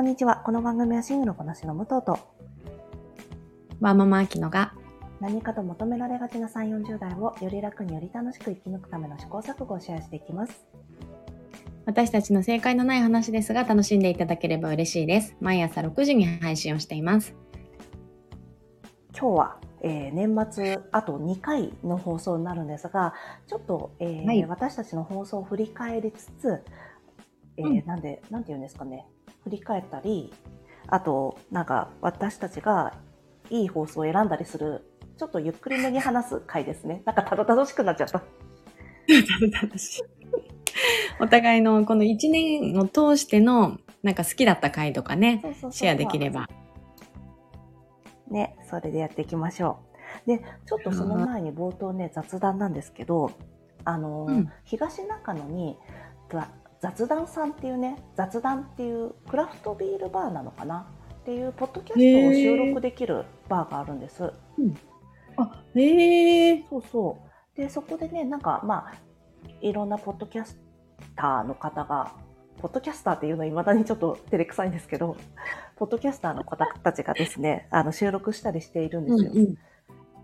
こんにちは。この番組はシングルこなしの武藤とワーママアキノが何かと求められがちな3、40代をより楽により楽しく生き抜くための試行錯誤をシェアしていきます。私たちの正解のない話ですが楽しんでいただければ嬉しいです。毎朝6時に配信をしています。今日は、えー年末あと2回の放送になるんですが、ちょっと、えーはい私たちの放送を振り返りつつ、えーうんなんで、なんて言うんですかね、振り返ったり、あと、なんか私たちがいい放送を選んだりする、ちょっとゆっくりめに話す回ですね。なんかたどたどしくなっちゃった。楽しい。お互いのこの1年を通してのなんか好きだった回とかね、シェアできれば。ね、それでやっていきましょう。で、ちょっとその前に冒頭ね、雑談なんですけど、あのー、うん東中野にざ雑談さんっていうね、雑談っていうクラフトビールバーなのかな？っていうポッドキャストを収録できるバーがあるんです。あ、へえ。そうそう。で、そこでね、なんかまあ、いろんなポッドキャスターの方が、ポッドキャスターっていうのは未だにちょっと照れくさいんですけど、ポッドキャスターの方たちがですね、あの収録したりしているんですよ。うん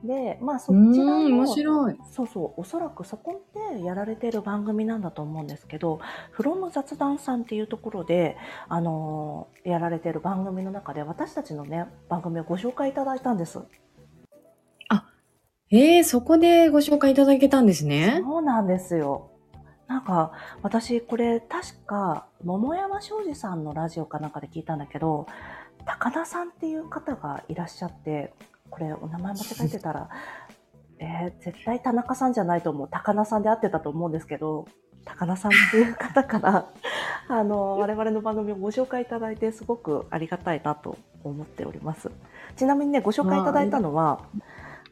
で、まあそうん。ちらうん、面の、白い。そうそう、おそらくそこでやられている番組なんだと思うんですけど、from 雑談さんっていうところで、あのーやられている番組の中で私たちのね、番組をご紹介いただいたんです。えー、そこでご紹介いただけたんですね。そうなんですよ。なんか、私、これ、確か、桃山商事さんのラジオかなんかで聞いたんだけど、高田さんっていう方がいらっしゃって、これ、お名前間違えてたら、えー絶対田中さんじゃないと思う。高田さんで合ってたと思うんですけど、高田さんっていう方から、あの、我々の番組をご紹介いただいて、すごくありがたいなと思っております。ちなみにね、ご紹介いただいたのは、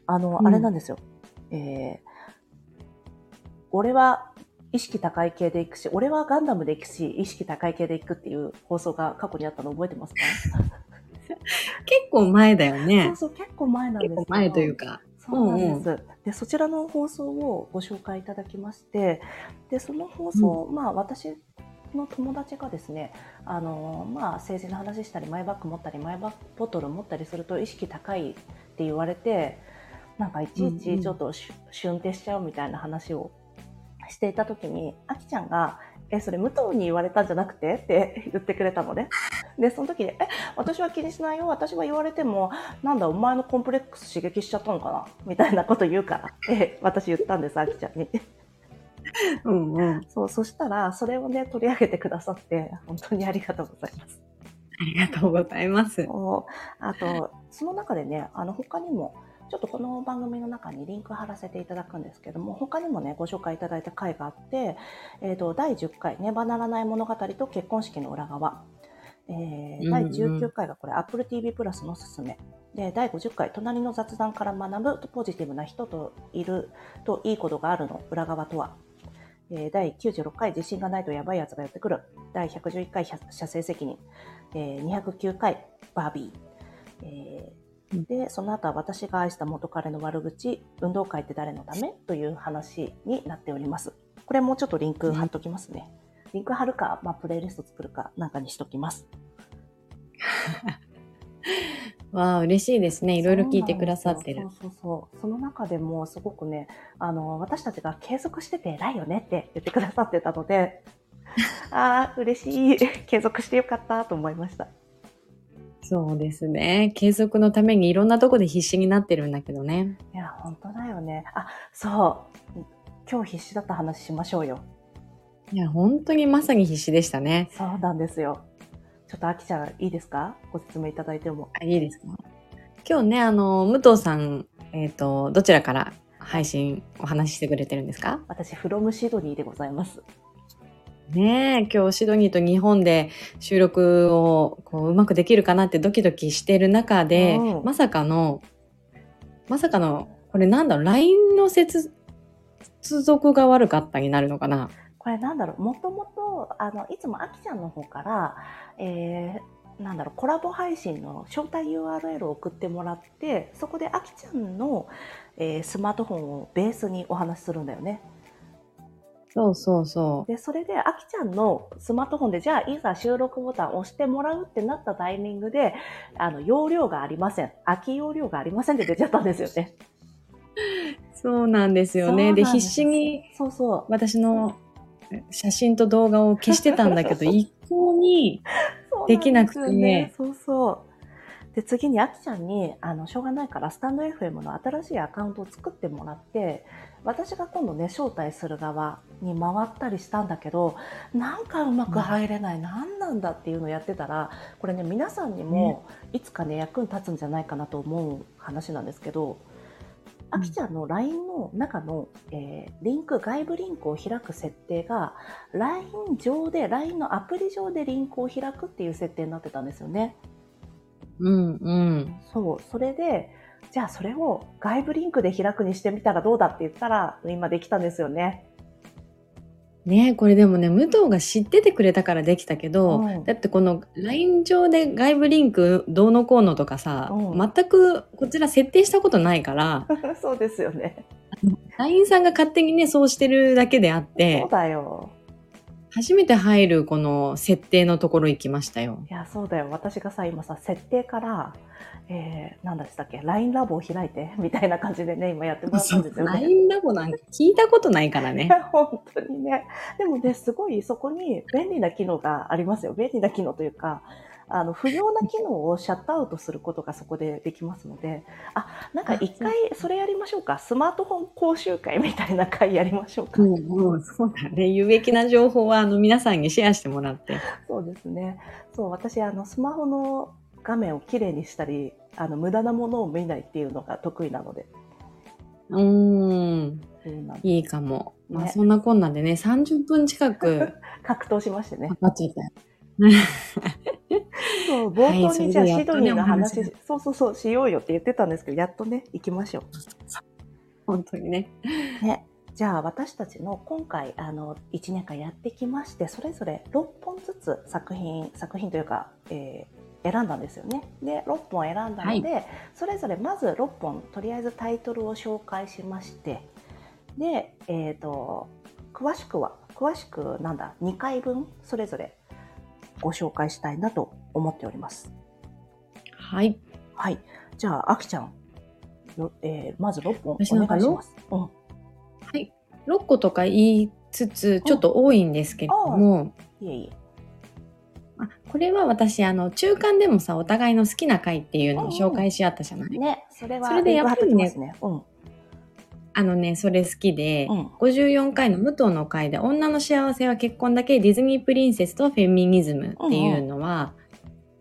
あの、うんあれなんですよ。えー俺は意識高い系で行くし、俺はガンダムで行くし、意識高い系で行くっていう放送が過去にあったの覚えてますか？結 構前だよそねう。そう、結構前なんですけど結構前というか。そうなんです、で、そちらの放送をご紹介いただきまして、で、その放送、まあ私の友達がですね、あの、まあ政治の話したり、マイバッグ持ったり、マイバッグボトル持ったりすると意識高いって言われて、なんかいちいうんうんちちょっとしゅ、シュンってしちゃうみたいな話をしていた時に、あきちゃんが、え、それ武藤に言われたんじゃなくて？って言ってくれたのね。で、その時に、え、私は気にしないよ。私は言われても、なんだ、お前のコンプレックス刺激しちゃったのかな？みたいなこと言うから。って私言ったんです、あきちゃんに。うんうん。そう、そしたら、それをね、取り上げてくださって、本当にありがとうございます。ありがとうございます。あと、その中でね、あの、他にも、ちょっとこの番組の中にリンク貼らせていただくんですけども、他にもね、ご紹介いただいた回があって、えっ、と、第10回、ねばならない物語と結婚式の裏側。えー第19回がこれ、Apple TV プラスのおすすめ。で、第50回、隣の雑談から学ぶポジティブな人といるといいことがあるの裏側とは。えー第96回、自信がないとやばいやつがやってくる。第111回、射精責任。えー209回、バービー。えーで、その後は私が愛した元彼の悪口、運動会って誰のため？という話になっております。これもうちょっとリンク貼っときますね。リンク貼るか、まあ、プレイリスト作るかなんかにしときます。わあ、嬉しいですね。いろいろ聞いてくださってるそう。そうそう。その中でもすごくね、あの、私たちが継続してて偉いよねって言ってくださってたので、ああ、嬉しい。継続してよかったと思いました。そうですね。継続のためにいろんなとこで必死になってるんだけどね。いや、本当だよね。あ、そう。今日必死だった話しましょうよ。いや、本当にまさに必死でしたね。そうなんですよ。ちょっとあきちゃんいいですか？ご説明いただいても。あ、いいですか？今日ね、あの、武藤さん、えっ、と、どちらから配信お話ししてくれてるんですか？私、フロムシドニーでございます。ねえ、今日シドニーと日本で収録をこううまくできるかなってドキドキしてる中で、うんまさかの、まさかの、これなんだろう、LINE の接接続が悪かったになるのかな？これなんだろう、もともと、あの、いつもあきちゃんの方から、えー、なんだろう、コラボ配信の招待 URL を送ってもらって、そこであきちゃんの、えースマートフォンをベースにお話しするんだよね。そうそうそう。で、それで、あきちゃんのスマートフォンで、じゃあ、いざ収録ボタンを押してもらうってなったタイミングで、あの、容量がありません。空き容量がありませんって出ちゃったんですよね。そうなんですよね。で、必死にそうそう。私の写真と動画を消してたんだけど、一向に、できなくて。ねそうそう。で、次にあきちゃんに、あの、しょうがないから、スタンド FM の新しいアカウントを作ってもらって、私が今度ね、招待する側に回ったりしたんだけど、なんかうまく入れない、何なんだっていうのをやってたら、これね、皆さんにも、いつかね、役に立つんじゃないかなと思う話なんですけど、あきちゃんの LINE の中の、えーリンク、外部リンクを開く設定が、LINE 上で、LINE のアプリ上でリンクを開くっていう設定になってたんですよね。うんうん。そう。それで、じゃあそれを外部リンクで開くにしてみたらどうだって言ったら、今できたんですよね。ねこれでもね、武藤が知っててくれたからできたけど、うんだってこの LINE 上で外部リンクどうのこうのとかさ、うん全くこちら設定したことないから、そうですよね。LINE さんが勝手にね、そうしてるだけであっそてう、だよ。初めて入るこの設定のところ行きましたよ。いや、そうだよ。私がさ、今さ、設定から、えー、なんだしたっけ、LINE ラボを開いて、みたいな感じでね、今やってもらったんですよね。LINE ラボなんか聞いたことないからね。本当にね。でもね、すごいそこに便利な機能がありますよ。便利な機能というか、あの、不要な機能をシャットアウトすることがそこでできますので、あ、なんか一回それやりましょうか。スマートフォン講習会みたいな会やりましょうか。もう、もう、そうだね。有益な情報は、あの、皆さんにシェアしてもらって。そうですね。そう、私、あの、スマホの画面をきれいにしたり、あの、無駄なものを見ないっていうのが得意なので。うーん。いいかも。まあ、ねそんなこんなんでね、30分近く 格闘しましてねか。かっちゃったよ。そう、冒頭はいにじゃあシドニーの話、お話そうそうそう、しようよって言ってたんですけど、やっとね、行きましょう。本当にね。ね、じゃあ私たちの今回あの1年間やってきましてそれぞれ6本ずつ作品作品というか、えー選んだんですよね。で6本選んだので、それぞれまず6本とりあえずタイトルを紹介しましてで、えー、と詳しくは詳しくなんだ2回分それぞれご紹介したいなと思っております。はい。はい、じゃああきちゃん、よえーまず6本お願いします。うんはい。6個とか言いつつ、ちょっと多いんですけれども、いえいえ。あこれは私、あの、中間でもさ、お互いの好きな回っていうのを紹介し合ったじゃない、ね、それはそれでやっぱりねね。うん。あのね、それ好きで、うん。54回の武藤の回で女の幸せは結婚だけディズニープリンセスとフェミニズムっていうのは、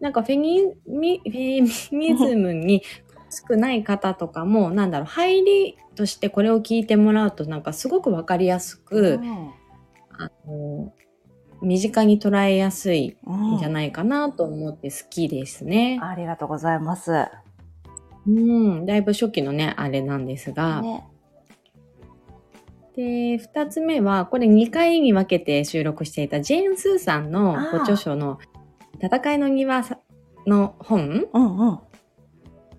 なんかフェニミフェミニズムに少ない方とかも、なんだろう、入りとしてこれを聞いてもらうとなんかすごくわかりやすく、あの身近に捉えやすいうんんじゃないかなと思って好きですね。ありがとうございます。うん、だいぶ初期のね、あれなんですが、ね。で、二つ目は、これ2回に分けて収録していたジェーン・スーさんのご著書の戦いの庭さの本うんうん。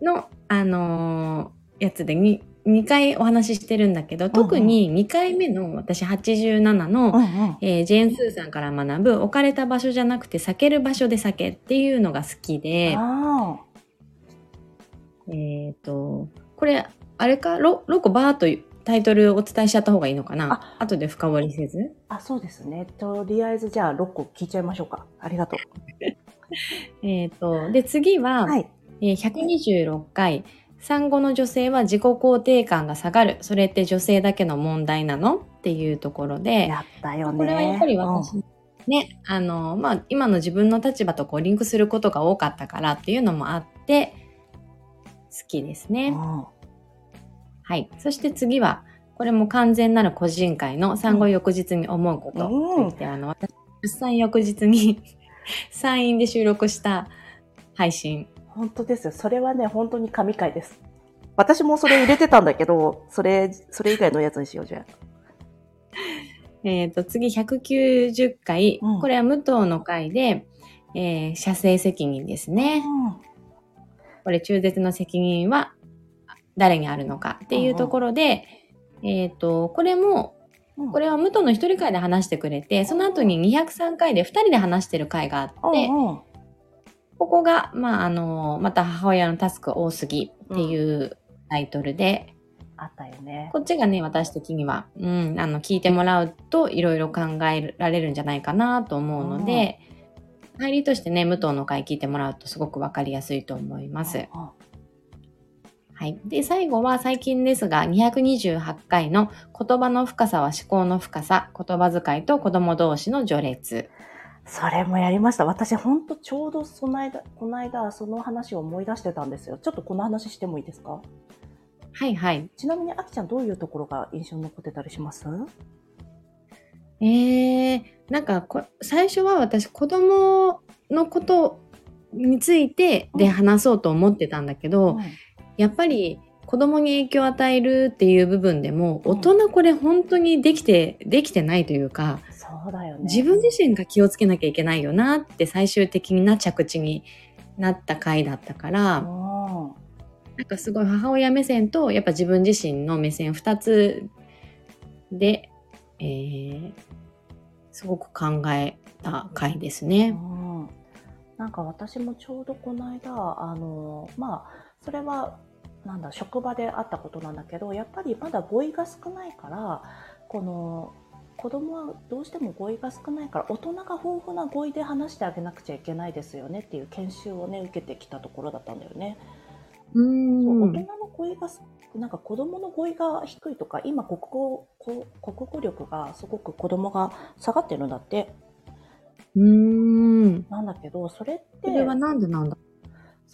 の、あのーやつで 2, 2回お話ししてるんだけど、特に2回目の私87の、うんうん。えージェーン・スーさんから学ぶ置かれた場所じゃなくて避ける場所で避けっていうのが好きで、あえっ、と、これ、あれか、ロロコバーっとタイトルお伝えしちゃった方がいいのかな？後で深掘りせず？あ。あ、そうですね。とりあえずじゃあ6個聞いちゃいましょうか。ありがと えっ、と、で、次は、う。はい。えー126回、産後の女性は自己肯定感が下がる。それって女性だけの問題なの？っていうところで、やったよね。これはやっぱり私、ね、あの、まあ、今の自分の立場とこうリンクすることが多かったからっていうのもあって、好きですね。はい。そして次は、これも完全なる個人会の産後翌日に思うことうんあの、私、出産翌日に 産院で収録した配信。本当ですよ。それはね、本当に神回です。私もそれ入れてたんだけど、それ、それ以外のやつにしようじゃ えっ、と、次190回、うんこれは武藤の回で、えー、射精責任ですあ。ね。これ中絶の責任は誰にあるのかっていうところで、えっ、と、これもうんこれは武藤の一人会で話してくれて、その後に203回で二人で話してる回があって、うんうんここが、まあ、あの、また母親のタスク多すぎっていうタイトルで、あったよね。こっちがね、私的には、うん、あの、聞いてもらうといろいろ考えられるんじゃないかなと思うので、入りとしてね、武藤の回聞いてもらうとすごくわかりやすいと思います。うんはい。で、最後は最近ですが、228回の言葉の深さは思考の深さ、言葉遣いと子供同士の序列。それもやりました。私、ほんとちょうどその間、この間、その話を思い出してたんですよ。ちょっとこの話してもいいですか？はいはい。ちなみに、あきちゃんどういうところが印象に残ってたりします？えー、なんかこ、最初は私子供のことについてで話そうと思ってたんだけど、うんやっぱり子供に影響を与えるっていう部分でも、うん大人これ本当にできて、できてないというか、そうだよね。自分自身が気をつけなきゃいけないよなって最終的な着地になった回だったから、うんなんかすごい母親目線とやっぱ自分自身の目線2つで、えー、すごく考えた回ですうね。んなんか私もちょうどこの間、あの、まあ、それは、なんだ、職場であったことなんだけど、やっぱりまだ語彙が少ないから、この、子供はどうしても語彙が少ないから、大人が豊富な語彙で話してあげなくちゃいけないですよねっていう研修をね、受けてきたところだったんだよね。うそう大ん。人の語彙がすなんか子供の語彙が低いとか今国語こ国語力がすごく子供が下がってるんだってうん。なんだけどそれってそれはなんでなんだ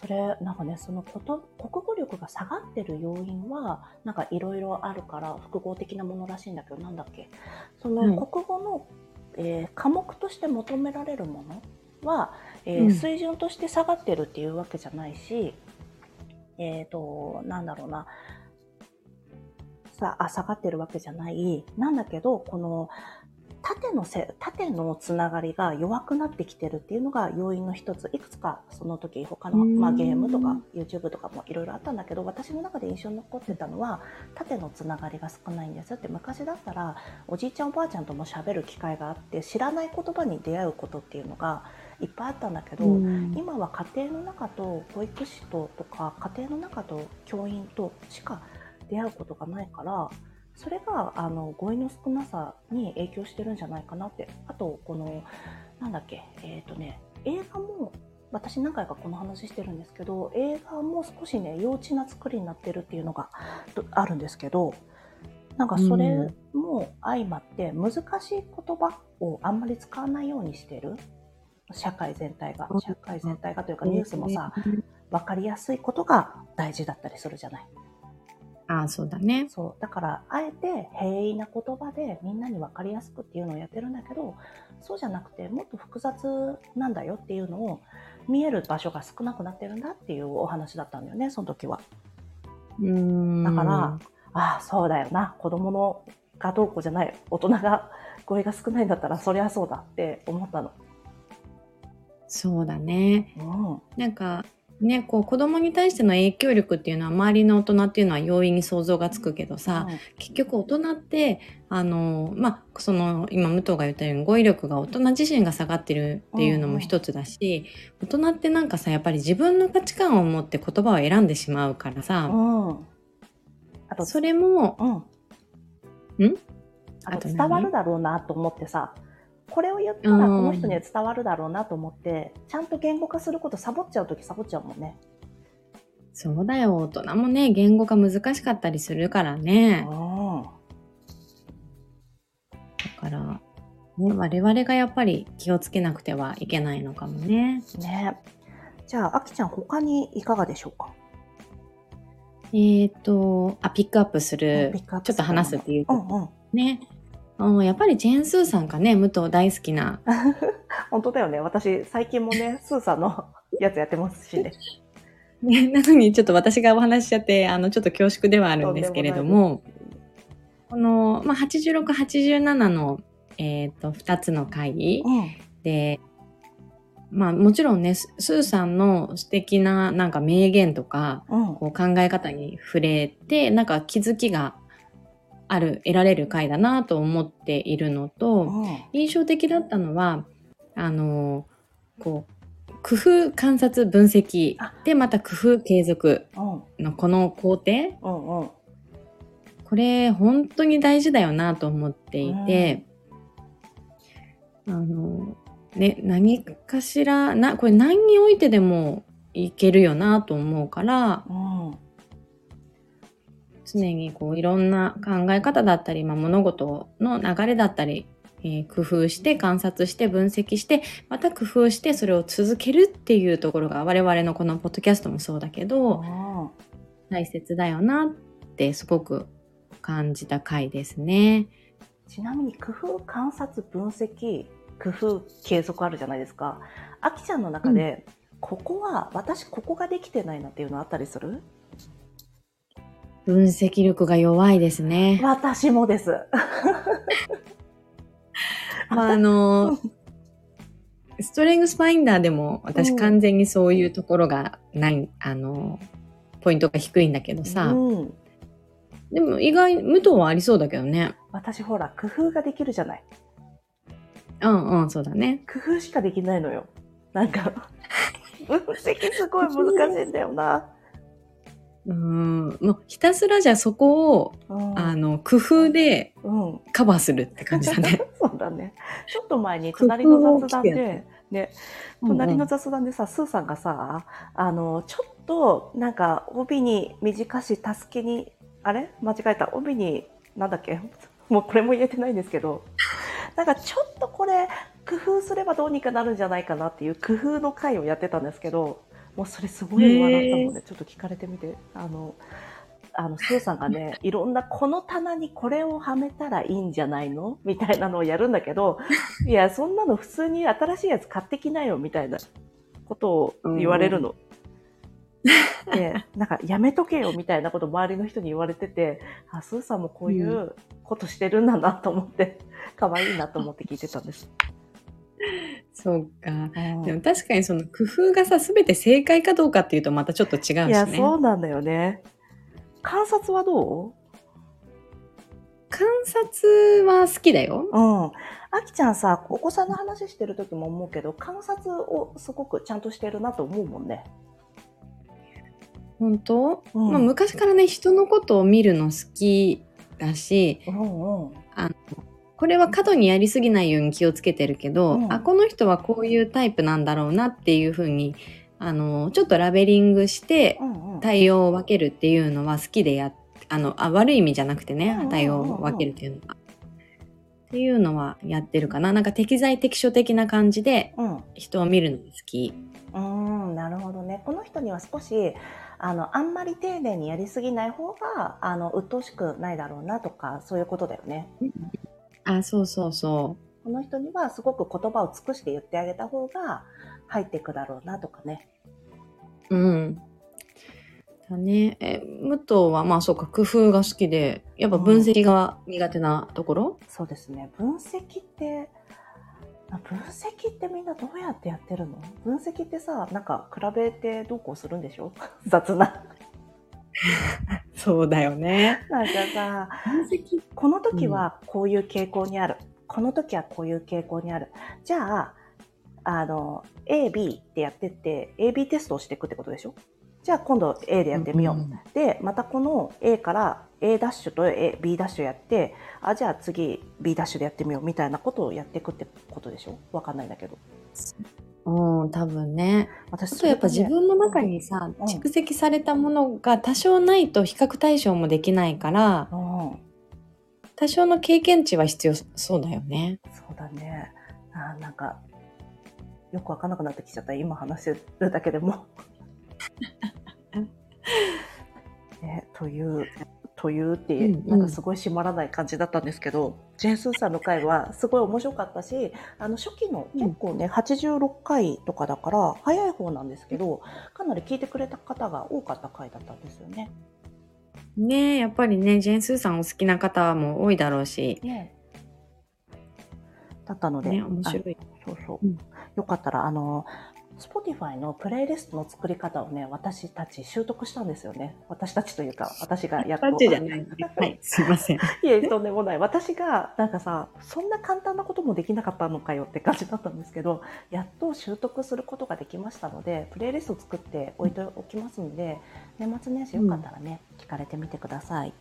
それなんかねそのこと国語力が下がってる要因はなんかいろいろあるから複合的なものらしいんだけどなんだっけ？そのうん。国語の、えー科目として求められるものは、えーうん。水準として下がってるっていうわけじゃないしえっ、となんだろうな。さあ下がってるわけじゃない。なんだけどこの縦のせ縦のつながりが弱くなってきてるっていうのが要因の一つ。いくつかその時他の、うん。まあ、ゲームとか YouTube とかもいろいろあったんだけど私の中で印象に残ってたのは縦のつながりが少ないんですって。昔だったらおじいちゃんおばあちゃんとも喋る機会があって知らない言葉に出会うことっていうのがいっぱいあったんだけど、うん。今は家庭の中と保育士ととか家庭の中と教員としか出会うことがないからそれがあの語彙の少なさに影響してるんじゃないかなって。あとこのなんだっけえっ、とね映画も私何回かこの話してるんですけど映画も少しね幼稚な作りになってるっていうのがどあるんですけどなんかそれも相まって難しい言葉をあんまり使わないようにしてる。社会全体が。社会全体がというかニュースもさ分かりやすいことが大事だったりするじゃない。ああ、そうだね。そうだからあえて平易な言葉でみんなに分かりやすくっていうのをやってるんだけどそうじゃなくてもっと複雑なんだよっていうのを見える場所が少なくなってるんだっていうお話だったんだよねその時は。うん。だから、ああそうだよな子供のがどうこうじゃない大人が語彙が少ないんだったらそりゃそうだって思ったの。そうだね。うんなんか、ね、こう子供に対しての影響力っていうのは周りの大人っていうのは容易に想像がつくけどさ、結局大人ってあのまあその今武藤が言ったように語彙力が大人自身が下がってるっていうのも一つだし、大人ってなんかさやっぱり自分の価値観を持って言葉を選んでしまうからさ、あとそれもうん。ん？あと伝わるだろうなと思ってさ、これを言ったらこの人には伝わるだろうなと思って、ちゃんと言語化することサボっちゃうときサボっちゃうもんね。そうだよ大人もね言語が難しかったりするからねうだから、ね、我々がやっぱり気をつけなくてはいけないのかもね。ん。ねじゃあ、あきちゃん他にいかがでしょうか？えっ、とあピックアップするちょっと話すっていううんうん。ね。うん、やっぱりジェーン・スーさんがね、武藤大好きな。本当だよね。私、最近もね、スーさんのやつやってますしね。ね、なのにちょっと私がお話ししちゃって、あの、ちょっと恐縮ではあるんですけれども、この、まあ、86、87の、えっ、と、2つの回うん。で、まあ、もちろんね、ススーさんの素敵ななんか名言とか、うん。こう考え方に触れて、なんか気づきがある、得られる回だなと思っているのと、うん印象的だったのは、あの、こう、工夫、観察、分析あ、で、また工夫、継続うん。のこの工程、これ本当に大事だよなと思っていて、あの、ね、何かしら、な、これ何においてでもいけるよなと思うから、うん常にこういろんな考え方だったり、まあ、物事の流れだったり、えー工夫して観察して分析してまた工夫してそれを続けるっていうところが我々のこのポッドキャストもそうだけどうん大切だよなってすごく感じた回ですね。ちなみに工夫観察分析工夫継続あるじゃないですか。あきちゃんの中で、ここは私ここができてないなっていうのあったりする？分析力が弱いですね。私もです。まあ、あの、ストレングスファインダーでも私うん。完全にそういうところがない、あの、ポイントが低いんだけどさ、うん、でも意外、武藤はありそうだけどね。私ほら工夫ができるじゃない。うんうん、そうだね。工夫しかできないのよ。なんか 分析すごい難しいんだよな、うーん、もうひたすらじゃあそこを、うんあの、工夫でうん、カバーするって感じだね。そうだね。ちょっと前に隣の雑談でね隣の雑談でさ、スーさんがさ、あの、ちょっと、なんか、帯に短し、助けに、あれ？間違えた。帯に、なんだっけ？もうこれも言えてないんですけど、なんかちょっとこれ、工夫すればどうにかなるんじゃないかなっていう工夫の回をやってたんですけど、もうそれすごい笑ったので、ちょっと聞かれてみて、あの、あの、スーさんがね、いろんな、この棚にこれをはめたらいいんじゃないの？みたいなのをやるんだけど、いや、そんなの普通に新しいやつ買ってきなよ、みたいなことを言われるの。で、なんか、やめとけよ、みたいなこと周りの人に言われてて、あ、スーさんもこういうことしてるんだなと思って、可愛いなと思って聞いてたんです。そうか。うんでも確かにその工夫がさ、すべて正解かどうかっていうとまたちょっと違うしね。いや、そうなんだよね。観察はど観察は好きだよ。ううん。あきちゃんさ、お子さんの話してる時も思うけど、観察をすごくちゃんとしてるなと思うもんね。本当、うんまあ、昔からね、人のことを見るの好きだし、うんうん。これは過度にやりすぎないように気をつけてるけど、うんあ、この人はこういうタイプなんだろうなっていうふうに、あの、ちょっとラベリングして。対応を分けるっていうのは好きでやっあのあ悪い意味じゃなくてね対応を分けるっていうのは。っていうのはやってるかな。なんか適材適所的な感じでうん。人を見るのが好き。うーん、なるほどね。この人には少し、あの、あんまり丁寧にやりすぎない方が、あの、鬱陶しくないだろうなとか、そういうことだよね。あ、そうそうそこの人にはすごく言葉を尽くして言ってあげた方が入っていくだろうなとかね。う。うん。だね。え、武藤はまあそうか、工夫が好きで、やっぱ分析が苦手なところ、そうですね。分析って、あ分析ってみんなどうやってやってるの？分析ってさ、なんか比べてどうこうするんでしょ？雑な。そうだよね。なんかさ、分析この時はこういう傾向にある。この時はこういう傾向にある。じゃあ、あの、A、B ってやってって、AB テストをしていくってことでしょ？じゃあ今度 A でやってみよう。んで、またこの A から A ダッシュと A B ダッシュやって、あ、じゃあ次 B ダッシュでやってみようみたいなことをやっていくってことでしょ？わかんないんだけど。うん、多分ね。私あとやっぱ自分の中にさ、うん蓄積されたものが多少ないと比較対象もできないから、うん、多少の経験値は必要そうだよね。そうだね。あなんか、よくわかんなくなってきちゃった。今話してるだけでも。ね、という、というって、うんうんなんかすごい締まらない感じだったんですけど、ジェーン・スーさんの回はすごい面白かったし、あの初期のうん結構ね、86回とかだから早い方なんですけど、かなり聞いてくれた方が多かった回だったんですよね。ねえ、やっぱりね、ジェーン・スーさんお好きな方も多いだろうし、ねだったので、ね、面白い。そうそう。うんよかったら、あの、Spotify のプレイリストの作り方をね、私たち習得したんですよね。私たちというか、私がやっと。じゃない。はい、すいません。いえ、とんでもない。私が、なんかさ、そんな簡単なこともできなかったのかよって感じだったんですけど、やっと習得することができましたので、プレイリストを作って置いておきますので、年末年始よかったらね、聞かれてみてください。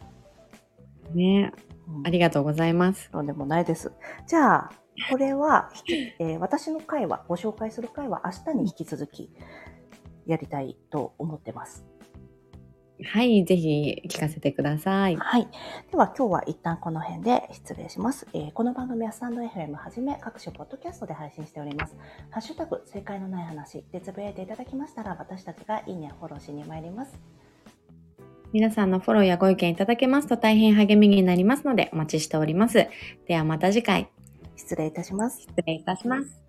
ねうんありがとうございます。とんでもないです。じゃあ、これは、えー私の回は、ご紹介する回は明日に引き続きやりたいと思ってます。はい、ぜひ聞かせてください。はい。では今日は一旦この辺で失礼します。えーこの番組はスタンド FM はじめ各種ポッドキャストで配信しております。ハッシュタグ、正解のない話でつぶやいていただきましたら、私たちがいいねやフォローしに参ります。皆さんのフォローやご意見いただけますと大変励みになりますのでお待ちしております。ではまた次回、失礼いたします。失礼いたします。